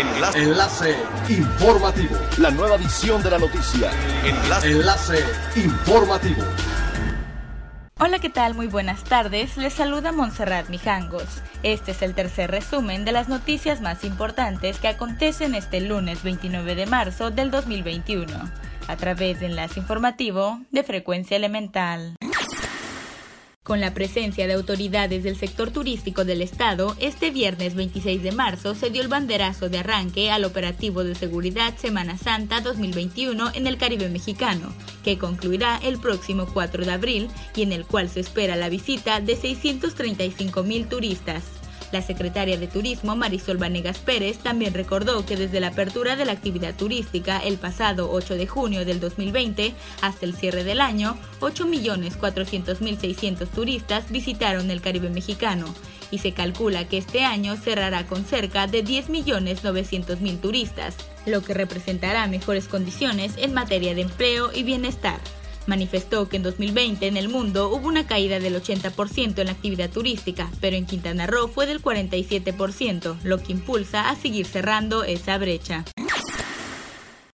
Enlace. Enlace informativo. La nueva edición de la noticia. Enlace. Enlace informativo. Hola, ¿qué tal? Muy buenas tardes. Les saluda Montserrat Mijangos. Este es el tercer resumen de las noticias más importantes que acontecen este lunes 29 de marzo del 2021, a través de Enlace Informativo de Frecuencia Elemental. Con la presencia de autoridades del sector turístico del Estado, este viernes 26 de marzo se dio el banderazo de arranque al operativo de seguridad Semana Santa 2021 en el Caribe mexicano, que concluirá el próximo 4 de abril y en el cual se espera la visita de 635 mil turistas. La secretaria de Turismo, Marisol Vanegas Pérez, también recordó que desde la apertura de la actividad turística el pasado 8 de junio del 2020 hasta el cierre del año, 8.400.600 turistas visitaron el Caribe mexicano y se calcula que este año cerrará con cerca de 10.900.000 turistas, lo que representará mejores condiciones en materia de empleo y bienestar. Manifestó que en 2020 en el mundo hubo una caída del 80% en la actividad turística, pero en Quintana Roo fue del 47%, lo que impulsa a seguir cerrando esa brecha.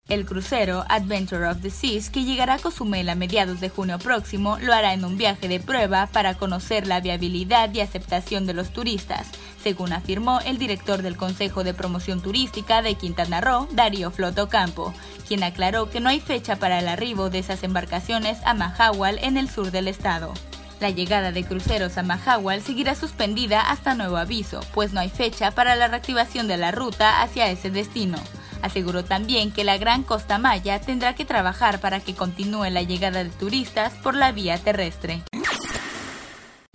El crucero Adventure of the Seas, que llegará a Cozumel a mediados de junio próximo, lo hará en un viaje de prueba para conocer la viabilidad y aceptación de los turistas, según afirmó el director del Consejo de Promoción Turística de Quintana Roo, Darío Floto Campo, quien aclaró que no hay fecha para el arribo de esas embarcaciones a Mahahual en el sur del estado. La llegada de cruceros a Mahahual seguirá suspendida hasta nuevo aviso, pues no hay fecha para la reactivación de la ruta hacia ese destino. Aseguró también que la Gran Costa Maya tendrá que trabajar para que continúe la llegada de turistas por la vía terrestre.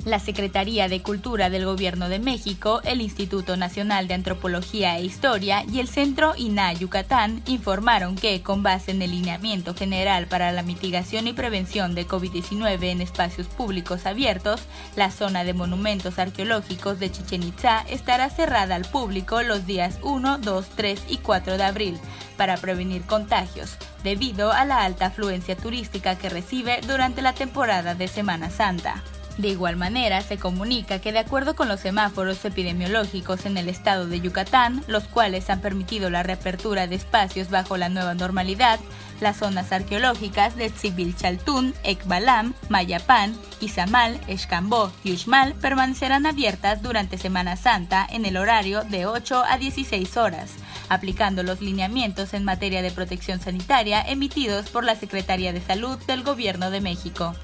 La Secretaría de Cultura del Gobierno de México, el Instituto Nacional de Antropología e Historia y el Centro INA Yucatán informaron que, con base en el lineamiento general para la mitigación y prevención de COVID-19 en espacios públicos abiertos, la zona de monumentos arqueológicos de Chichen Itza estará cerrada al público los días 1, 2, 3 y 4 de abril para prevenir contagios, debido a la alta afluencia turística que recibe durante la temporada de Semana Santa. De igual manera, se comunica que de acuerdo con los semáforos epidemiológicos en el estado de Yucatán, los cuales han permitido la reapertura de espacios bajo la nueva normalidad, las zonas arqueológicas de Chaltún, Ekbalam, Mayapán, Izamal, Escambó y Uxmal permanecerán abiertas durante Semana Santa en el horario de 8 a 16 horas, aplicando los lineamientos en materia de protección sanitaria emitidos por la Secretaría de Salud del Gobierno de México.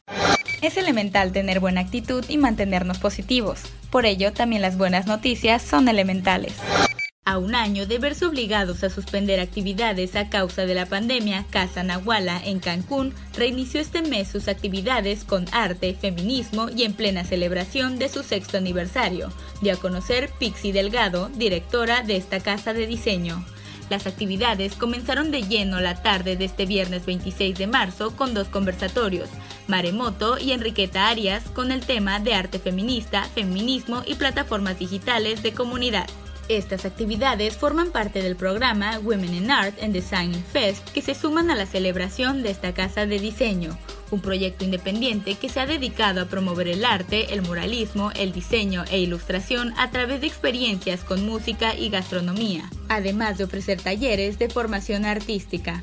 Es elemental tener buena actitud y mantenernos positivos. Por ello, también las buenas noticias son elementales. A un año de verse obligados a suspender actividades a causa de la pandemia, Casa Nahuala en Cancún reinició este mes sus actividades con arte, feminismo y en plena celebración de su sexto aniversario, dio a conocer Pixie Delgado, directora de esta casa de diseño. Las actividades comenzaron de lleno la tarde de este viernes 26 de marzo con dos conversatorios, Maremoto y Enriqueta Arias, con el tema de arte feminista, feminismo y plataformas digitales de comunidad. Estas actividades forman parte del programa Women in Art and Design Fest que se suman a la celebración de esta casa de diseño, un proyecto independiente que se ha dedicado a promover el arte, el muralismo, el diseño e ilustración a través de experiencias con música y gastronomía, además de ofrecer talleres de formación artística.